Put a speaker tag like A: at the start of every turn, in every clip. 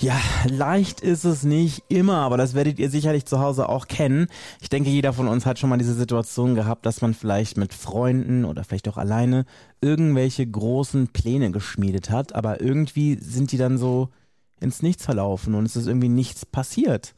A: Ja, leicht ist es nicht immer, aber das werdet ihr sicherlich zu Hause auch kennen. Ich denke, jeder von uns hat schon mal diese Situation gehabt, dass man vielleicht mit Freunden oder vielleicht auch alleine irgendwelche großen Pläne geschmiedet hat, aber irgendwie sind die dann so ins Nichts verlaufen und es ist irgendwie nichts passiert.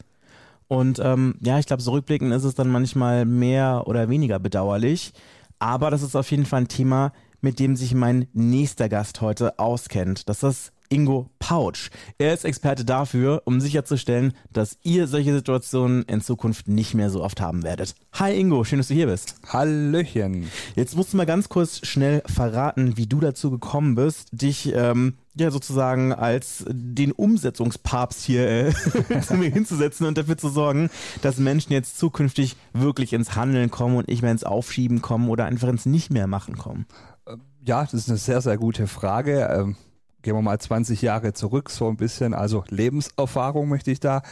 A: Und ähm, ja, ich glaube, so rückblickend ist es dann manchmal mehr oder weniger bedauerlich. Aber das ist auf jeden Fall ein Thema, mit dem sich mein nächster Gast heute auskennt. Das ist Ingo Pouch. Er ist Experte dafür, um sicherzustellen, dass ihr solche Situationen in Zukunft nicht mehr so oft haben werdet. Hi Ingo, schön, dass du hier bist.
B: Hallöchen.
A: Jetzt musst du mal ganz kurz schnell verraten, wie du dazu gekommen bist, dich ähm, ja sozusagen als den Umsetzungspapst hier äh, zu mir hinzusetzen und dafür zu sorgen, dass Menschen jetzt zukünftig wirklich ins Handeln kommen und nicht mehr ins Aufschieben kommen oder einfach ins Nicht mehr machen kommen.
B: Ja, das ist eine sehr, sehr gute Frage. Ähm gehen wir mal 20 Jahre zurück, so ein bisschen, also Lebenserfahrung möchte ich da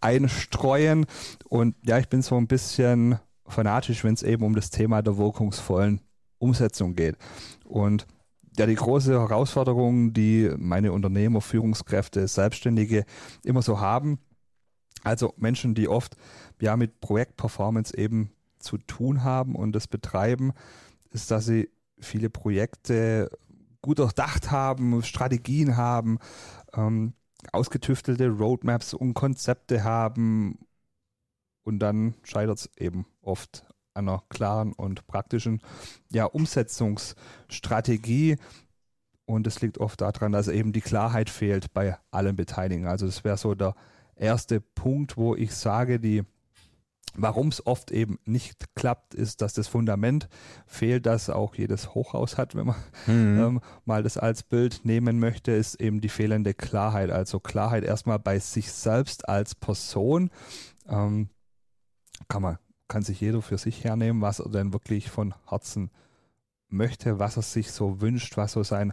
B: einstreuen. Und ja, ich bin so ein bisschen fanatisch, wenn es eben um das Thema der wirkungsvollen Umsetzung geht. Und ja, die große Herausforderung, die meine Unternehmer, Führungskräfte, Selbstständige immer so haben, also Menschen, die oft ja mit Projektperformance eben zu tun haben und das betreiben, ist, dass sie viele Projekte gut durchdacht haben, Strategien haben, ähm, ausgetüftelte Roadmaps und Konzepte haben und dann scheitert es eben oft an einer klaren und praktischen ja, Umsetzungsstrategie. Und es liegt oft daran, dass eben die Klarheit fehlt bei allen Beteiligten. Also das wäre so der erste Punkt, wo ich sage, die Warum es oft eben nicht klappt, ist, dass das Fundament fehlt, das auch jedes Hochhaus hat, wenn man mhm. ähm, mal das als Bild nehmen möchte, ist eben die fehlende Klarheit. Also Klarheit erstmal bei sich selbst als Person. Ähm, kann man, kann sich jeder für sich hernehmen, was er denn wirklich von Herzen möchte, was er sich so wünscht, was so sein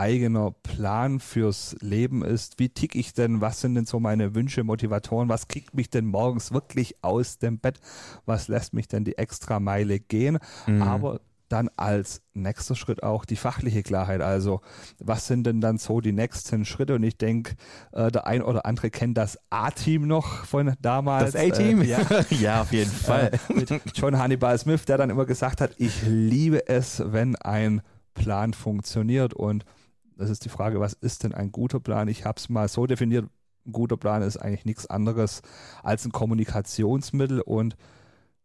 B: eigener Plan fürs Leben ist. Wie tick ich denn? Was sind denn so meine Wünsche, Motivatoren? Was kickt mich denn morgens wirklich aus dem Bett? Was lässt mich denn die extra Meile gehen? Mhm. Aber dann als nächster Schritt auch die fachliche Klarheit. Also was sind denn dann so die nächsten Schritte? Und ich denke, äh, der ein oder andere kennt das A-Team noch von damals.
A: Das A-Team?
B: Äh, ja. ja, auf jeden Fall. Äh, mit John Hannibal Smith, der dann immer gesagt hat, ich liebe es, wenn ein Plan funktioniert und das ist die Frage, was ist denn ein guter Plan? Ich habe es mal so definiert, ein guter Plan ist eigentlich nichts anderes als ein Kommunikationsmittel und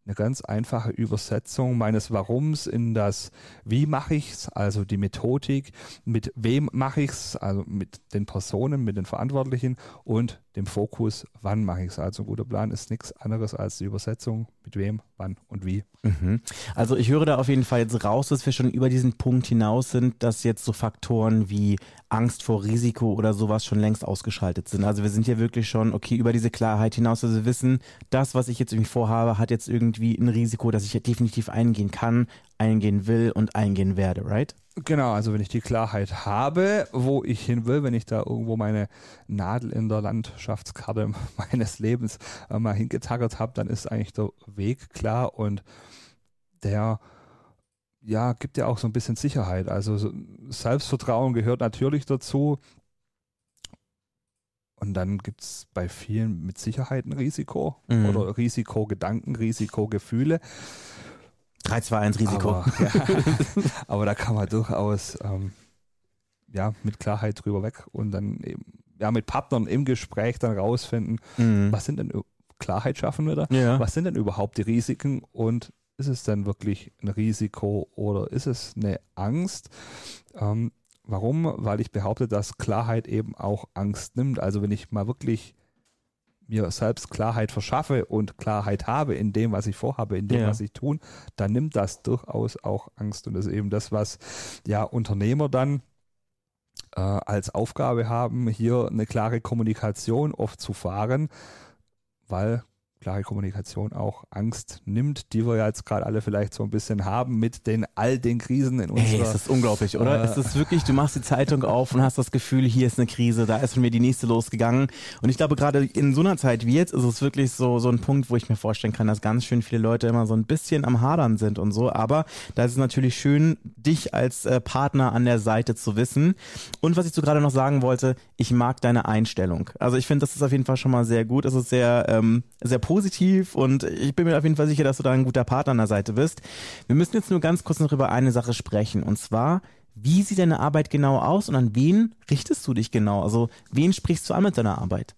B: eine ganz einfache Übersetzung meines Warums in das Wie mache ich es, also die Methodik, mit wem mache ich es, also mit den Personen, mit den Verantwortlichen und dem Fokus, wann mache ich es. Also ein guter Plan ist nichts anderes als die Übersetzung, mit wem, wann und wie.
A: Mhm. Also ich höre da auf jeden Fall jetzt raus, dass wir schon über diesen Punkt hinaus sind, dass jetzt so Faktoren wie Angst vor Risiko oder sowas schon längst ausgeschaltet sind. Also wir sind ja wirklich schon, okay, über diese Klarheit hinaus, dass wir wissen, das, was ich jetzt irgendwie vorhabe, hat jetzt irgendwie ein Risiko, dass ich definitiv eingehen kann, eingehen will und eingehen werde, right?
B: Genau, also wenn ich die Klarheit habe, wo ich hin will, wenn ich da irgendwo meine Nadel in der Landschaftskarte meines Lebens äh, mal hingetackert habe, dann ist eigentlich der Weg klar und der ja, gibt ja auch so ein bisschen Sicherheit. Also Selbstvertrauen gehört natürlich dazu. Und dann gibt es bei vielen mit Sicherheit ein Risiko mhm. oder Risikogedanken, Risikogefühle.
A: 3, 2, 1 Risiko.
B: Aber, ja, aber da kann man durchaus ähm, ja, mit Klarheit drüber weg und dann eben, ja, mit Partnern im Gespräch dann rausfinden, mhm. was sind denn Klarheit schaffen wir da? Ja. Was sind denn überhaupt die Risiken und ist es denn wirklich ein Risiko oder ist es eine Angst? Ähm, warum? Weil ich behaupte, dass Klarheit eben auch Angst nimmt. Also wenn ich mal wirklich mir selbst Klarheit verschaffe und Klarheit habe in dem, was ich vorhabe, in dem, ja. was ich tun, dann nimmt das durchaus auch Angst. Und das ist eben das, was ja Unternehmer dann äh, als Aufgabe haben, hier eine klare Kommunikation oft zu fahren, weil klare Kommunikation auch Angst nimmt, die wir ja jetzt gerade alle vielleicht so ein bisschen haben mit den all den Krisen in unserer. Ey,
A: es ist unglaublich, oder? Äh, es ist wirklich, du machst die Zeitung auf und hast das Gefühl, hier ist eine Krise, da ist von mir die nächste losgegangen. Und ich glaube, gerade in so einer Zeit wie jetzt ist es wirklich so, so ein Punkt, wo ich mir vorstellen kann, dass ganz schön viele Leute immer so ein bisschen am Hadern sind und so. Aber da ist es natürlich schön, dich als äh, Partner an der Seite zu wissen. Und was ich so gerade noch sagen wollte, ich mag deine Einstellung. Also ich finde, das ist auf jeden Fall schon mal sehr gut. Es ist sehr, ähm, sehr positiv und ich bin mir auf jeden Fall sicher, dass du da ein guter Partner an der Seite bist. Wir müssen jetzt nur ganz kurz noch über eine Sache sprechen und zwar, wie sieht deine Arbeit genau aus und an wen richtest du dich genau? Also wen sprichst du an mit deiner Arbeit?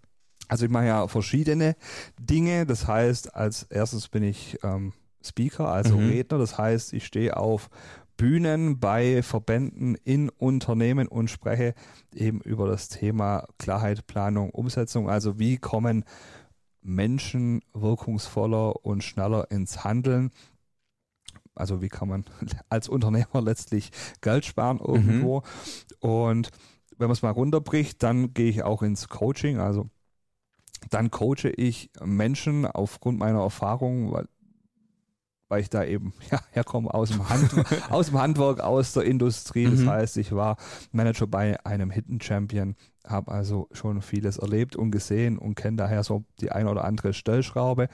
B: Also ich mache ja verschiedene Dinge. Das heißt, als erstes bin ich ähm, Speaker, also mhm. Redner. Das heißt, ich stehe auf Bühnen bei Verbänden in Unternehmen und spreche eben über das Thema Klarheit, Planung, Umsetzung. Also wie kommen Menschen wirkungsvoller und schneller ins Handeln? Also wie kann man als Unternehmer letztlich Geld sparen irgendwo? Mhm. Und wenn man es mal runterbricht, dann gehe ich auch ins Coaching. Also dann coache ich Menschen aufgrund meiner Erfahrung, weil weil ich da eben ja, herkomme aus dem, Hand, aus dem Handwerk, aus der Industrie. Das mhm. heißt, ich war Manager bei einem Hidden Champion, habe also schon vieles erlebt und gesehen und kenne daher so die eine oder andere Stellschraube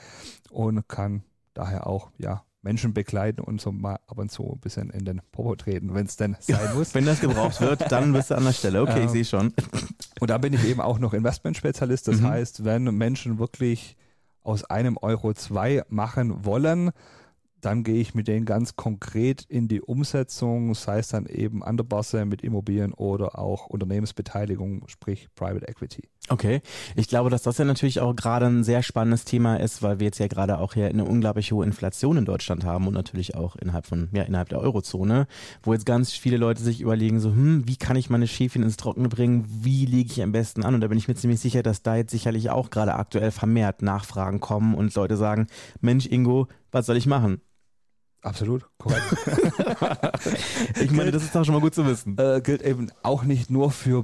B: und kann daher auch ja Menschen begleiten und so mal ab und zu ein bisschen in den Popo treten, wenn es denn sein muss.
A: wenn das gebraucht wird, dann bist du an der Stelle. Okay, ähm, ich sehe schon.
B: Und da bin ich eben auch noch Investmentspezialist. Das mhm. heißt, wenn Menschen wirklich aus einem Euro zwei machen wollen, dann gehe ich mit denen ganz konkret in die Umsetzung, sei es dann eben an der Börse mit Immobilien oder auch Unternehmensbeteiligung, sprich Private Equity.
A: Okay, ich glaube, dass das ja natürlich auch gerade ein sehr spannendes Thema ist, weil wir jetzt ja gerade auch hier eine unglaublich hohe Inflation in Deutschland haben und natürlich auch innerhalb von ja innerhalb der Eurozone, wo jetzt ganz viele Leute sich überlegen so, hm, wie kann ich meine Schäfchen ins Trockene bringen, wie lege ich am besten an und da bin ich mir ziemlich sicher, dass da jetzt sicherlich auch gerade aktuell vermehrt Nachfragen kommen und Leute sagen, Mensch Ingo, was soll ich machen?
B: Absolut, korrekt.
A: ich meine, das ist doch schon mal gut zu wissen.
B: Äh, gilt eben auch nicht nur für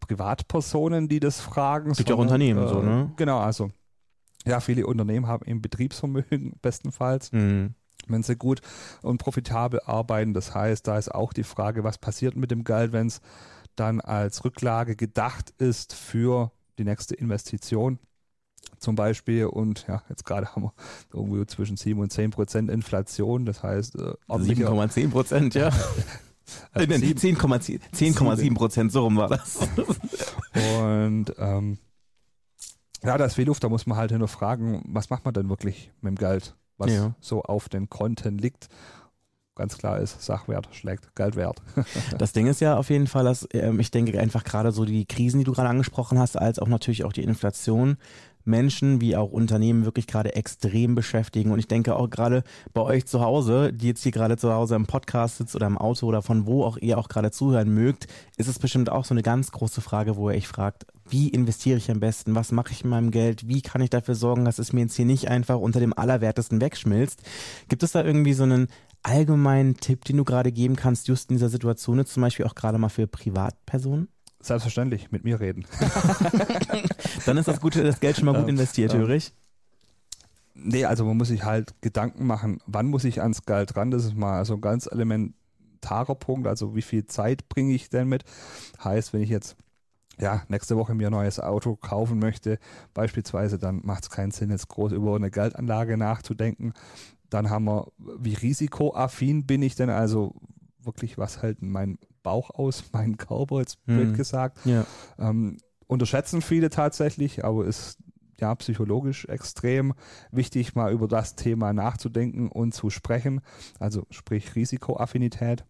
B: Privatpersonen, die das fragen. Es
A: gibt ja auch Unternehmen,
B: äh,
A: so, ne?
B: Genau, also ja, viele Unternehmen haben eben Betriebsvermögen bestenfalls. Mhm. Wenn sie gut und profitabel arbeiten, das heißt, da ist auch die Frage, was passiert mit dem Geld, wenn es dann als Rücklage gedacht ist für die nächste Investition zum Beispiel und ja, jetzt gerade haben wir irgendwie zwischen 7 und 10 Prozent Inflation, das heißt äh,
A: 7,10 Prozent, ja. äh, 10,7 Prozent, so rum war das.
B: und ähm, ja, da ist viel Luft, da muss man halt hinterfragen, was macht man denn wirklich mit dem Geld, was ja. so auf den Konten liegt ganz klar ist, Sachwert schlägt Geldwert.
A: das Ding ist ja auf jeden Fall, dass ähm, ich denke einfach gerade so die Krisen, die du gerade angesprochen hast, als auch natürlich auch die Inflation Menschen wie auch Unternehmen wirklich gerade extrem beschäftigen. Und ich denke auch gerade bei euch zu Hause, die jetzt hier gerade zu Hause im Podcast sitzt oder im Auto oder von wo auch ihr auch gerade zuhören mögt, ist es bestimmt auch so eine ganz große Frage, wo ihr euch fragt, wie investiere ich am besten? Was mache ich mit meinem Geld? Wie kann ich dafür sorgen, dass es mir jetzt hier nicht einfach unter dem Allerwertesten wegschmilzt? Gibt es da irgendwie so einen allgemeinen Tipp, den du gerade geben kannst, just in dieser Situation, jetzt zum Beispiel auch gerade mal für Privatpersonen?
B: Selbstverständlich, mit mir reden.
A: Dann ist das Gute, das Geld schon mal gut investiert, höre ich.
B: Nee, also man muss sich halt Gedanken machen, wann muss ich ans Geld ran? Das ist mal so ein ganz elementarer Punkt. Also wie viel Zeit bringe ich denn mit? Heißt, wenn ich jetzt ja, nächste Woche mir ein neues Auto kaufen möchte, beispielsweise, dann macht es keinen Sinn, jetzt groß über eine Geldanlage nachzudenken. Dann haben wir, wie risikoaffin bin ich denn? Also wirklich, was hält mein Bauch aus, meinen Körper, jetzt blöd hm. gesagt. Ja. Ähm, unterschätzen viele tatsächlich, aber ist ja psychologisch extrem wichtig, mal über das Thema nachzudenken und zu sprechen. Also sprich Risikoaffinität.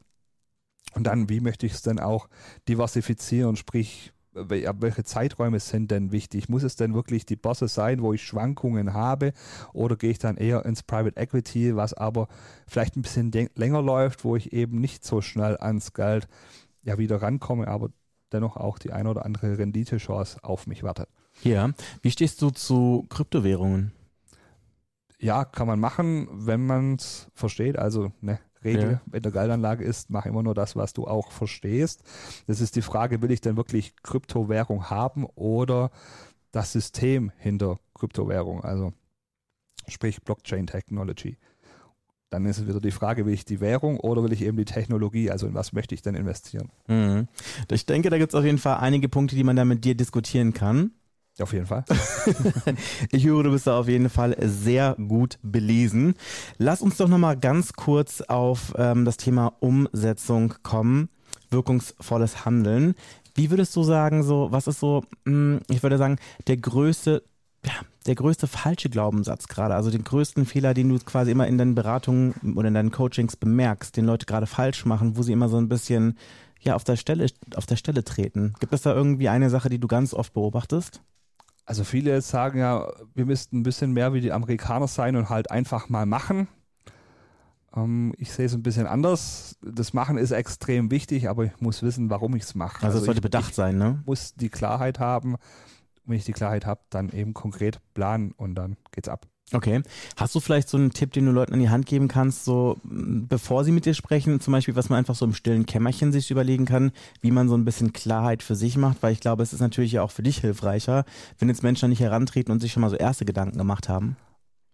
B: Und dann, wie möchte ich es denn auch diversifizieren, sprich welche Zeiträume sind denn wichtig? Muss es denn wirklich die Börse sein, wo ich Schwankungen habe? Oder gehe ich dann eher ins Private Equity, was aber vielleicht ein bisschen länger läuft, wo ich eben nicht so schnell ans Geld ja wieder rankomme, aber dennoch auch die eine oder andere Renditechance auf mich wartet.
A: Ja, wie stehst du zu Kryptowährungen?
B: Ja, kann man machen, wenn man es versteht. Also ne, Regel ja. in der Geldanlage ist, mach immer nur das, was du auch verstehst. Das ist die Frage, will ich denn wirklich Kryptowährung haben oder das System hinter Kryptowährung? Also sprich Blockchain Technology. Dann ist es wieder die Frage, will ich die Währung oder will ich eben die Technologie? Also in was möchte ich denn investieren?
A: Mhm. Ich denke, da gibt es auf jeden Fall einige Punkte, die man da mit dir diskutieren kann.
B: Auf jeden Fall.
A: ich höre, du bist da auf jeden Fall sehr gut belesen. Lass uns doch nochmal ganz kurz auf ähm, das Thema Umsetzung kommen. Wirkungsvolles Handeln. Wie würdest du sagen, so, was ist so, mh, hm, ich würde sagen, der größte, ja, der größte falsche Glaubenssatz gerade, also den größten Fehler, den du quasi immer in deinen Beratungen oder in deinen Coachings bemerkst, den Leute gerade falsch machen, wo sie immer so ein bisschen ja auf der Stelle auf der Stelle treten. Gibt es da irgendwie eine Sache, die du ganz oft beobachtest?
B: Also viele sagen ja, wir müssten ein bisschen mehr wie die Amerikaner sein und halt einfach mal machen. Ähm, ich sehe es ein bisschen anders. Das Machen ist extrem wichtig, aber ich muss wissen, warum ich es mache.
A: Also, es sollte ich, bedacht sein, ne?
B: muss die Klarheit haben. wenn ich die Klarheit habe, dann eben konkret planen und dann geht's ab.
A: Okay. Hast du vielleicht so einen Tipp, den du Leuten an die Hand geben kannst, so bevor sie mit dir sprechen, zum Beispiel, was man einfach so im stillen Kämmerchen sich überlegen kann, wie man so ein bisschen Klarheit für sich macht, weil ich glaube, es ist natürlich ja auch für dich hilfreicher, wenn jetzt Menschen nicht herantreten und sich schon mal so erste Gedanken gemacht haben.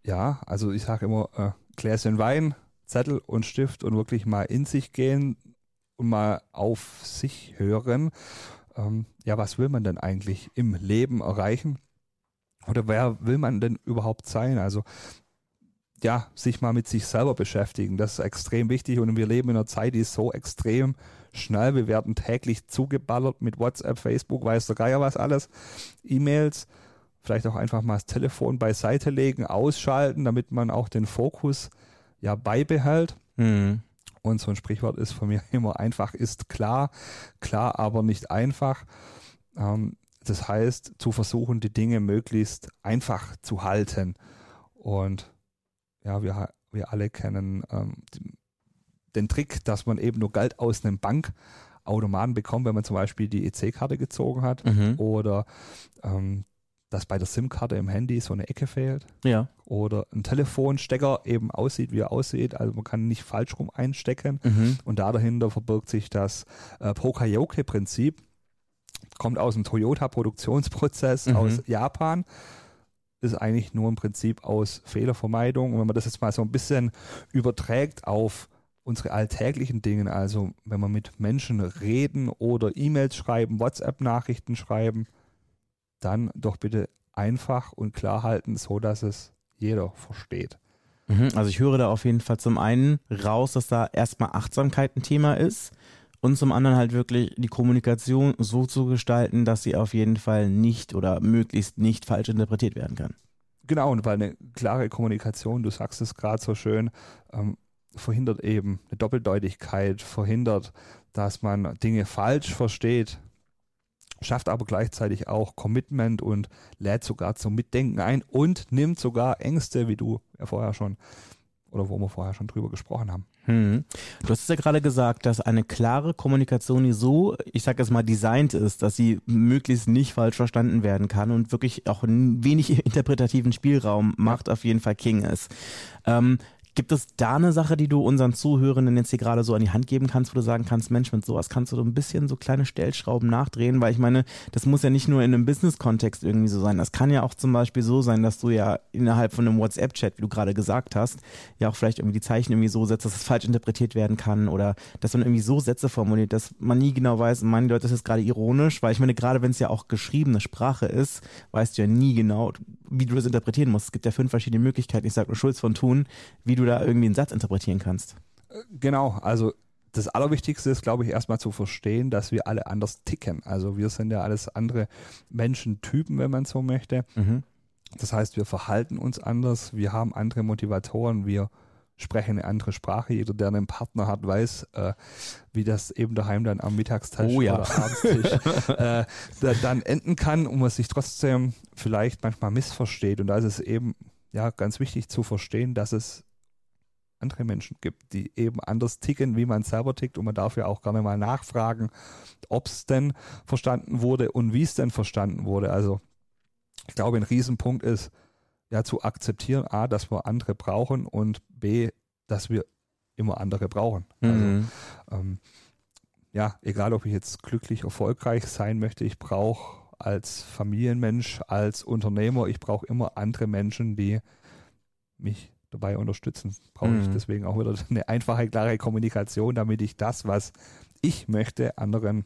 B: Ja, also ich sage immer, äh, Gläschen Wein, Zettel und Stift und wirklich mal in sich gehen und mal auf sich hören. Ähm, ja, was will man denn eigentlich im Leben erreichen? Oder wer will man denn überhaupt sein? Also ja, sich mal mit sich selber beschäftigen. Das ist extrem wichtig und wir leben in einer Zeit, die ist so extrem schnell. Wir werden täglich zugeballert mit WhatsApp, Facebook, weiß der Geier was alles, E-Mails. Vielleicht auch einfach mal das Telefon beiseite legen, ausschalten, damit man auch den Fokus ja beibehält. Mhm. Und so ein Sprichwort ist von mir immer einfach ist klar, klar, aber nicht einfach. Ähm, das heißt, zu versuchen, die Dinge möglichst einfach zu halten. Und ja, wir, wir alle kennen ähm, den Trick, dass man eben nur Geld aus einem Bankautomaten bekommt, wenn man zum Beispiel die EC-Karte gezogen hat mhm. oder ähm, dass bei der SIM-Karte im Handy so eine Ecke fehlt.
A: Ja.
B: Oder ein Telefonstecker eben aussieht, wie er aussieht. Also man kann nicht falsch rum einstecken. Mhm. Und da dahinter verbirgt sich das äh, Pokayoke-Prinzip kommt aus dem Toyota-Produktionsprozess mhm. aus Japan. Ist eigentlich nur im Prinzip aus Fehlervermeidung. Und wenn man das jetzt mal so ein bisschen überträgt auf unsere alltäglichen Dinge, also wenn wir mit Menschen reden oder E-Mails schreiben, WhatsApp-Nachrichten schreiben, dann doch bitte einfach und klar halten, so dass es jeder versteht.
A: Mhm, also ich höre da auf jeden Fall zum einen raus, dass da erstmal Achtsamkeit ein Thema ist und zum anderen halt wirklich die Kommunikation so zu gestalten, dass sie auf jeden Fall nicht oder möglichst nicht falsch interpretiert werden kann.
B: Genau, und weil eine klare Kommunikation, du sagst es gerade so schön, ähm, verhindert eben eine Doppeldeutigkeit, verhindert, dass man Dinge falsch versteht, schafft aber gleichzeitig auch Commitment und lädt sogar zum Mitdenken ein und nimmt sogar Ängste, wie du ja vorher schon oder wo wir vorher schon drüber gesprochen haben.
A: Hm. Du hast ja gerade gesagt, dass eine klare Kommunikation, die so, ich sag es mal, designt ist, dass sie möglichst nicht falsch verstanden werden kann und wirklich auch wenig interpretativen Spielraum macht, auf jeden Fall King ist. Ähm, Gibt es da eine Sache, die du unseren Zuhörenden jetzt hier gerade so an die Hand geben kannst, wo du sagen kannst, Mensch, mit sowas kannst du so ein bisschen so kleine Stellschrauben nachdrehen? Weil ich meine, das muss ja nicht nur in einem Business-Kontext irgendwie so sein. Das kann ja auch zum Beispiel so sein, dass du ja innerhalb von einem WhatsApp-Chat, wie du gerade gesagt hast, ja auch vielleicht irgendwie die Zeichen irgendwie so setzt, dass es falsch interpretiert werden kann oder dass man irgendwie so Sätze formuliert, dass man nie genau weiß, meinen die Leute, das ist gerade ironisch, weil ich meine, gerade wenn es ja auch geschriebene Sprache ist, weißt du ja nie genau, wie du das interpretieren musst. Es gibt ja fünf verschiedene Möglichkeiten. Ich sage nur Schulz von Thun, wie du da irgendwie einen Satz interpretieren kannst.
B: Äh, genau, also das Allerwichtigste ist, glaube ich, erstmal zu verstehen, dass wir alle anders ticken. Also wir sind ja alles andere Menschentypen, wenn man so möchte. Mhm. Das heißt, wir verhalten uns anders, wir haben andere Motivatoren, wir sprechen eine andere Sprache. Jeder, der einen Partner hat, weiß, äh, wie das eben daheim dann am Mittagstisch
A: oh, ja.
B: oder Abendstisch äh, dann enden kann und man sich trotzdem vielleicht manchmal missversteht. Und da ist es eben ja ganz wichtig zu verstehen, dass es andere Menschen gibt, die eben anders ticken, wie man selber tickt. Und man darf ja auch gerne mal nachfragen, ob es denn verstanden wurde und wie es denn verstanden wurde. Also ich glaube, ein Riesenpunkt ist, ja, zu akzeptieren, A, dass wir andere brauchen und B, dass wir immer andere brauchen. Also, mhm. Also, ähm, ja, egal ob ich jetzt glücklich, erfolgreich sein möchte, ich brauche als Familienmensch, als Unternehmer, ich brauche immer andere Menschen, die mich dabei unterstützen. Brauche ich
A: Mhm.
B: deswegen auch wieder eine einfache, klare Kommunikation, damit ich das, was ich möchte, anderen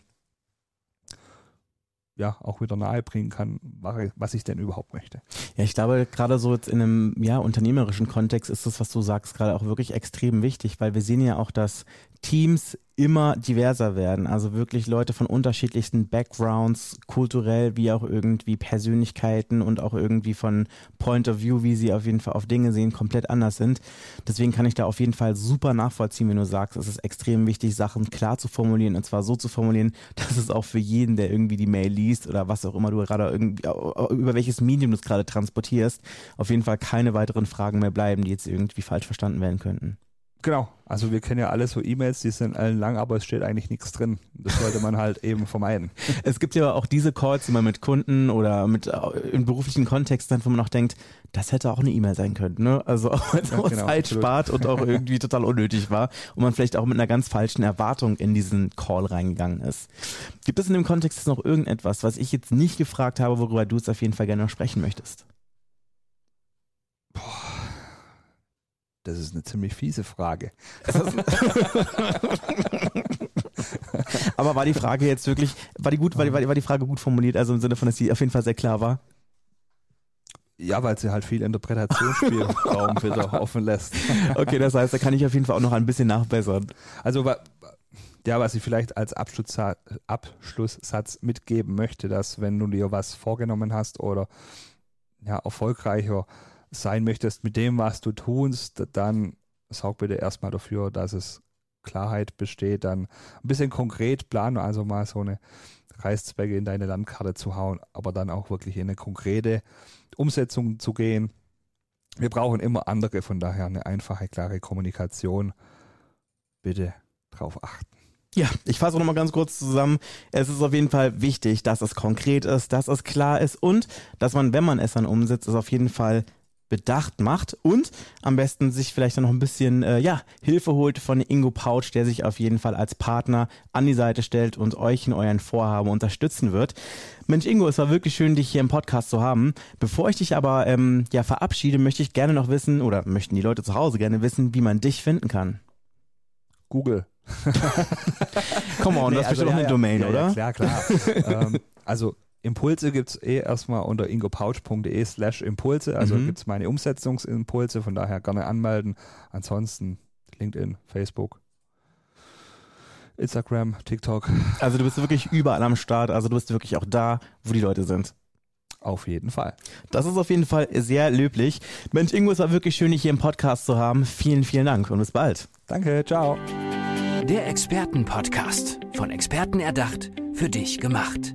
B: ja auch wieder nahebringen kann, was- ich denn überhaupt möchte.
A: Ja, ich glaube, gerade so jetzt in einem ja, unternehmerischen Kontext ist das, was du sagst, gerade auch wirklich extrem wichtig, weil wir sehen ja auch, dass Teams immer diverser werden. Also wirklich Leute von unterschiedlichsten Backgrounds, kulturell wie auch irgendwie Persönlichkeiten und auch irgendwie von Point of View, wie sie auf jeden Fall auf Dinge sehen, komplett anders sind. Deswegen kann ich da auf jeden Fall super nachvollziehen, wenn du sagst, es ist extrem wichtig, Sachen klar zu formulieren und zwar so zu formulieren, dass es auch für jeden, der irgendwie die Mail liest oder was auch immer du gerade irgendwie, über welches Medium du es gerade transportierst, auf jeden Fall keine weiteren Fragen mehr bleiben, die jetzt irgendwie falsch verstanden werden könnten.
B: Genau, also wir kennen ja alle so E-Mails, die sind allen lang, aber es steht eigentlich nichts drin. Das sollte man halt eben vermeiden.
A: Es gibt ja auch diese Calls, die man mit Kunden oder mit äh, in beruflichen Kontexten, wo man auch denkt, das hätte auch eine E-Mail sein können, ne? Also auch
B: Ja,
A: auch
B: genau,
A: Zeit
B: absolut.
A: spart und auch irgendwie total unnötig war und man vielleicht auch mit einer ganz falschen Erwartung in diesen Call reingegangen ist. Gibt es in dem Kontext jetzt noch irgendetwas, was ich jetzt nicht gefragt habe, worüber du jetzt auf jeden Fall gerne noch sprechen möchtest?
B: Das ist eine ziemlich fiese Frage.
A: Aber war die Frage jetzt wirklich, war die gut, war die, war die, Frage gut formuliert, also im Sinne von, dass sie auf jeden Fall sehr klar war?
B: Ja, weil sie halt viel Interpretationsspielraum wieder offen lässt.
A: Okay, das heißt, da kann ich auf jeden Fall auch noch ein bisschen nachbessern.
B: Also ja, was ich vielleicht als Abschlusssatz, Abschlusssatz mitgeben möchte, dass wenn du dir was vorgenommen hast oder ja, erfolgreicher sein möchtest mit dem, was du tust, dann sorg bitte erstmal dafür, dass es Klarheit besteht, dann ein bisschen konkret planen, also mal so eine Reißzwecke in deine Landkarte zu hauen, aber dann auch wirklich in eine konkrete Umsetzung zu gehen. Wir brauchen immer andere, von daher eine einfache, klare Kommunikation. Bitte drauf achten.
A: Ja, ich fasse noch mal ganz kurz zusammen. Es ist auf jeden Fall wichtig, dass es konkret ist, dass es klar ist und dass man, wenn man es dann umsetzt, es auf jeden Fall bedacht macht und am besten sich vielleicht dann noch ein bisschen äh, ja, Hilfe holt von Ingo Pouch, der sich auf jeden Fall als Partner an die Seite stellt und euch in euren Vorhaben unterstützen wird. Mensch Ingo, es war wirklich schön, dich hier im Podcast zu haben. Bevor ich dich aber ähm, ja verabschiede, möchte ich gerne noch wissen oder möchten die Leute zu Hause gerne wissen, wie man dich finden kann.
B: Google.
A: Come on,
B: Nee,
A: das ist
B: also
A: bestimmt noch
B: ja,
A: eine
B: ja.
A: Domain,
B: ja,
A: oder?
B: Ja, klar, klar. ähm, also Impulse gibt es eh erstmal unter ingopouch.de slash Impulse. Also
A: Mhm.
B: gibt es meine Umsetzungsimpulse, von daher gerne anmelden. Ansonsten LinkedIn, Facebook, Instagram, TikTok,
A: Also du bist wirklich überall am Start, also du bist wirklich auch da, wo die Leute sind.
B: auf jeden Fall.
A: Das ist auf jeden Fall sehr löblich. Mensch, Ingo, es war wirklich schön, dich hier im Podcast zu haben. Vielen, vielen Dank und bis bald.
B: Danke, ciao.
C: Der Expertenpodcast. Von Experten erdacht, für dich gemacht.